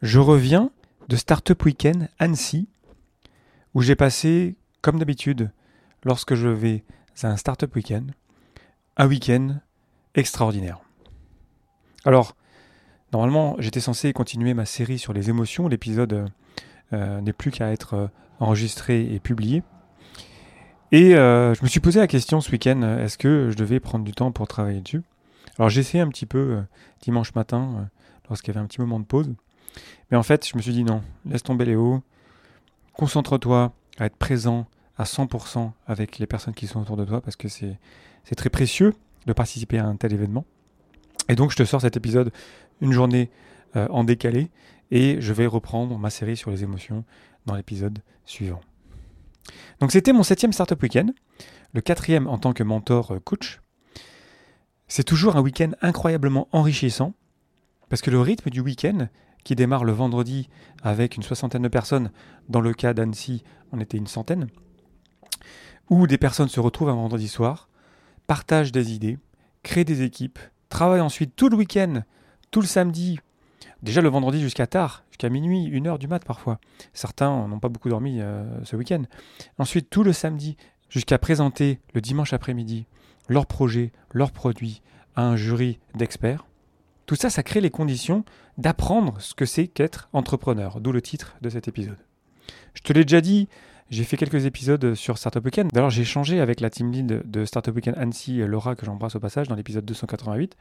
Je reviens de Startup Weekend Annecy, où j'ai passé, comme d'habitude, lorsque je vais à un Startup Weekend, un week-end extraordinaire. Alors, normalement, j'étais censé continuer ma série sur les émotions. L'épisode euh, n'est plus qu'à être euh, enregistré et publié. Et euh, je me suis posé la question ce week-end, est-ce que je devais prendre du temps pour travailler dessus? Alors j'ai essayé un petit peu dimanche matin, lorsqu'il y avait un petit moment de pause. Mais en fait, je me suis dit non, laisse tomber Léo, concentre-toi à être présent à 100% avec les personnes qui sont autour de toi parce que c'est très précieux de participer à un tel événement. Et donc je te sors cet épisode une journée euh, en décalé et je vais reprendre ma série sur les émotions dans l'épisode suivant. Donc c'était mon septième Startup Weekend, le quatrième en tant que mentor euh, coach. C'est toujours un week-end incroyablement enrichissant parce que le rythme du week-end qui démarre le vendredi avec une soixantaine de personnes, dans le cas d'Annecy, on était une centaine, où des personnes se retrouvent un vendredi soir, partagent des idées, créent des équipes, travaillent ensuite tout le week-end, tout le samedi, déjà le vendredi jusqu'à tard, jusqu'à minuit, une heure du mat parfois. Certains n'ont pas beaucoup dormi euh, ce week-end. Ensuite, tout le samedi jusqu'à présenter le dimanche après-midi leur projet, leurs produits à un jury d'experts. Tout ça, ça crée les conditions d'apprendre ce que c'est qu'être entrepreneur, d'où le titre de cet épisode. Je te l'ai déjà dit, j'ai fait quelques épisodes sur Startup Weekend. D'ailleurs, j'ai échangé avec la team lead de Startup Weekend Annecy, Laura, que j'embrasse au passage, dans l'épisode 288.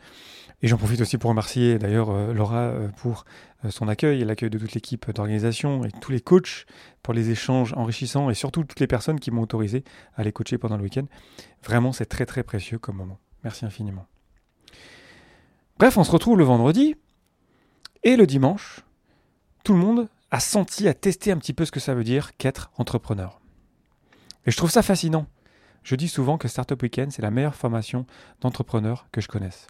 Et j'en profite aussi pour remercier d'ailleurs euh, Laura euh, pour euh, son accueil et l'accueil de toute l'équipe d'organisation et tous les coachs pour les échanges enrichissants et surtout toutes les personnes qui m'ont autorisé à les coacher pendant le week-end. Vraiment, c'est très très précieux comme moment. Merci infiniment. Bref, on se retrouve le vendredi et le dimanche. Tout le monde a senti, a testé un petit peu ce que ça veut dire qu'être entrepreneur. Et je trouve ça fascinant. Je dis souvent que Startup Weekend, c'est la meilleure formation d'entrepreneur que je connaisse.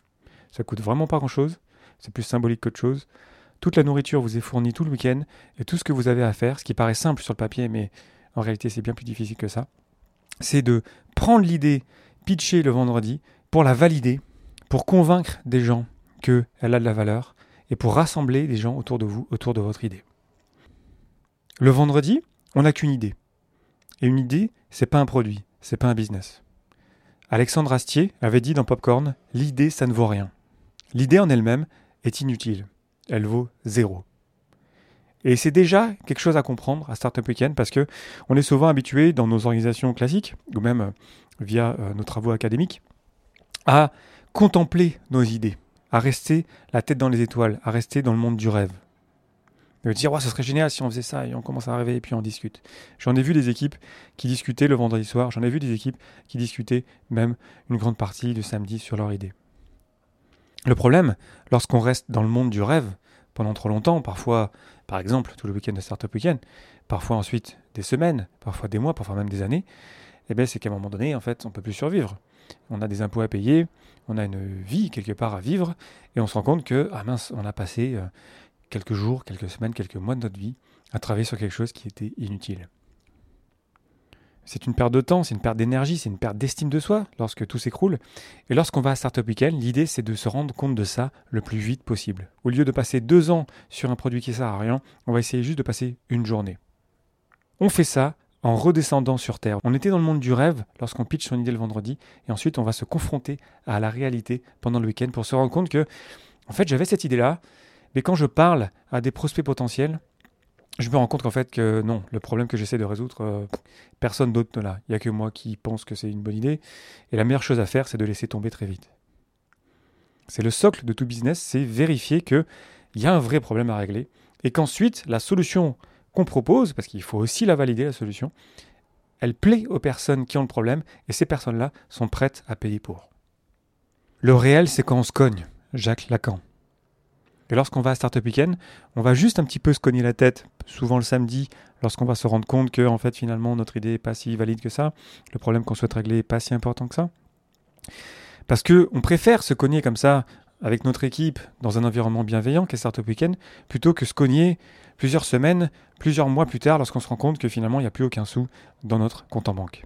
Ça coûte vraiment pas grand-chose, c'est plus symbolique qu'autre chose. Toute la nourriture vous est fournie tout le week-end et tout ce que vous avez à faire, ce qui paraît simple sur le papier, mais en réalité c'est bien plus difficile que ça, c'est de prendre l'idée, pitcher le vendredi, pour la valider, pour convaincre des gens qu'elle a de la valeur et pour rassembler des gens autour de vous, autour de votre idée. Le vendredi, on n'a qu'une idée. Et une idée, c'est pas un produit, c'est pas un business. Alexandre Astier avait dit dans Popcorn L'idée, ça ne vaut rien. L'idée en elle-même est inutile. Elle vaut zéro. Et c'est déjà quelque chose à comprendre à Startup Weekend parce que on est souvent habitué dans nos organisations classiques, ou même via euh, nos travaux académiques, à contempler nos idées à rester la tête dans les étoiles, à rester dans le monde du rêve. De dire, ouais, ce serait génial si on faisait ça et on commence à rêver et puis on discute. J'en ai vu des équipes qui discutaient le vendredi soir, j'en ai vu des équipes qui discutaient même une grande partie du samedi sur leur idée. Le problème, lorsqu'on reste dans le monde du rêve pendant trop longtemps, parfois, par exemple, tout le week-end de Startup Weekend, parfois ensuite des semaines, parfois des mois, parfois même des années, eh bien, c'est qu'à un moment donné, en fait, on ne peut plus survivre on a des impôts à payer, on a une vie quelque part à vivre, et on se rend compte que, ah mince, on a passé euh, quelques jours, quelques semaines, quelques mois de notre vie à travailler sur quelque chose qui était inutile. C'est une perte de temps, c'est une perte d'énergie, c'est une perte d'estime de soi lorsque tout s'écroule. Et lorsqu'on va à Startup Weekend, l'idée c'est de se rendre compte de ça le plus vite possible. Au lieu de passer deux ans sur un produit qui sert à rien, on va essayer juste de passer une journée. On fait ça en redescendant sur Terre. On était dans le monde du rêve lorsqu'on pitch son idée le vendredi, et ensuite on va se confronter à la réalité pendant le week-end pour se rendre compte que, en fait, j'avais cette idée-là, mais quand je parle à des prospects potentiels, je me rends compte qu'en fait que non, le problème que j'essaie de résoudre, euh, personne d'autre ne l'a. Il n'y a que moi qui pense que c'est une bonne idée. Et la meilleure chose à faire, c'est de laisser tomber très vite. C'est le socle de tout business, c'est vérifier qu'il y a un vrai problème à régler et qu'ensuite la solution qu'on propose, parce qu'il faut aussi la valider, la solution, elle plaît aux personnes qui ont le problème et ces personnes-là sont prêtes à payer pour. Le réel, c'est quand on se cogne, Jacques Lacan. Et lorsqu'on va à Startup Weekend, on va juste un petit peu se cogner la tête, souvent le samedi, lorsqu'on va se rendre compte que, en fait, finalement, notre idée n'est pas si valide que ça, le problème qu'on souhaite régler n'est pas si important que ça. Parce qu'on préfère se cogner comme ça avec notre équipe dans un environnement bienveillant qu'est Startup Weekend, plutôt que se cogner plusieurs semaines, plusieurs mois plus tard, lorsqu'on se rend compte que finalement il n'y a plus aucun sou dans notre compte en banque.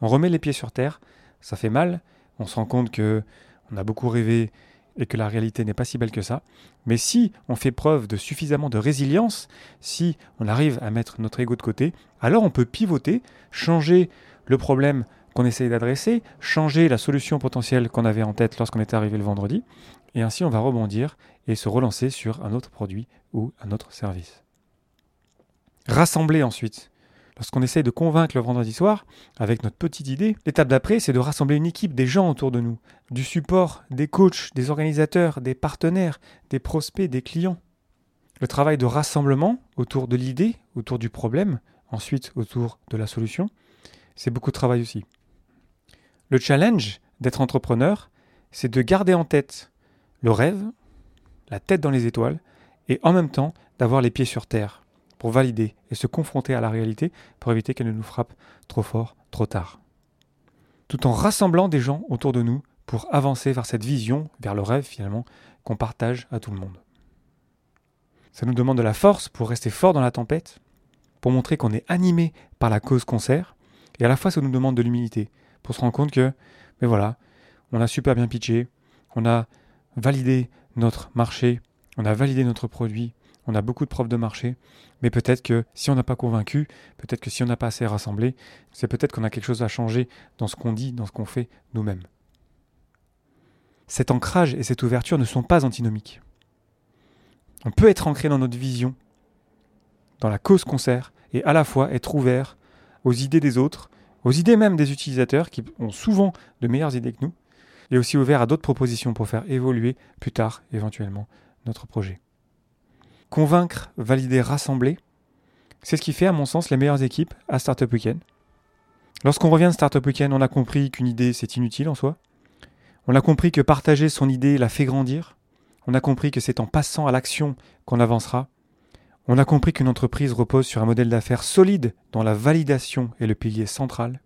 On remet les pieds sur terre, ça fait mal, on se rend compte que on a beaucoup rêvé et que la réalité n'est pas si belle que ça. Mais si on fait preuve de suffisamment de résilience, si on arrive à mettre notre ego de côté, alors on peut pivoter, changer le problème qu'on essaye d'adresser, changer la solution potentielle qu'on avait en tête lorsqu'on était arrivé le vendredi, et ainsi on va rebondir et se relancer sur un autre produit ou un autre service. Rassembler ensuite. Lorsqu'on essaye de convaincre le vendredi soir, avec notre petite idée, l'étape d'après, c'est de rassembler une équipe, des gens autour de nous, du support, des coachs, des organisateurs, des partenaires, des prospects, des clients. Le travail de rassemblement autour de l'idée, autour du problème, ensuite autour de la solution, c'est beaucoup de travail aussi. Le challenge d'être entrepreneur, c'est de garder en tête le rêve, la tête dans les étoiles, et en même temps d'avoir les pieds sur terre pour valider et se confronter à la réalité pour éviter qu'elle ne nous frappe trop fort, trop tard. Tout en rassemblant des gens autour de nous pour avancer vers cette vision, vers le rêve finalement, qu'on partage à tout le monde. Ça nous demande de la force pour rester fort dans la tempête, pour montrer qu'on est animé par la cause qu'on sert, et à la fois ça nous demande de l'humilité, pour se rendre compte que, mais voilà, on a super bien pitché, on a validé notre marché, on a validé notre produit, on a beaucoup de preuves de marché, mais peut-être que si on n'a pas convaincu, peut-être que si on n'a pas assez rassemblé, c'est peut-être qu'on a quelque chose à changer dans ce qu'on dit, dans ce qu'on fait nous-mêmes. Cet ancrage et cette ouverture ne sont pas antinomiques. On peut être ancré dans notre vision, dans la cause qu'on sert, et à la fois être ouvert aux idées des autres, aux idées même des utilisateurs qui ont souvent de meilleures idées que nous, et aussi ouvert à d'autres propositions pour faire évoluer plus tard éventuellement notre projet. Convaincre, valider, rassembler, c'est ce qui fait à mon sens les meilleures équipes à Startup Weekend. Lorsqu'on revient de Startup Weekend, on a compris qu'une idée c'est inutile en soi. On a compris que partager son idée la fait grandir. On a compris que c'est en passant à l'action qu'on avancera. On a compris qu'une entreprise repose sur un modèle d'affaires solide dont la validation est le pilier central.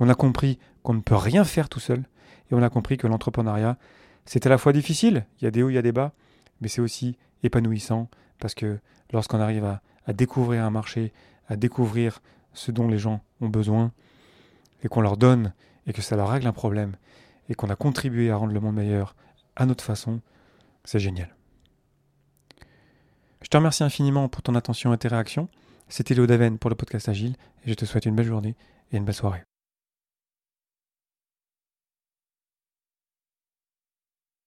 On a compris qu'on ne peut rien faire tout seul. Et on a compris que l'entrepreneuriat, c'est à la fois difficile, il y a des hauts, il y a des bas, mais c'est aussi épanouissant parce que lorsqu'on arrive à, découvrir un marché, à découvrir ce dont les gens ont besoin, et qu'on leur donne, et que ça leur règle un problème, et qu'on a contribué à rendre le monde meilleur à notre façon, c'est génial. Te remercie infiniment pour ton attention et tes réactions. C'était Léo Daven pour le podcast Agile, et je te souhaite une belle journée et une belle soirée.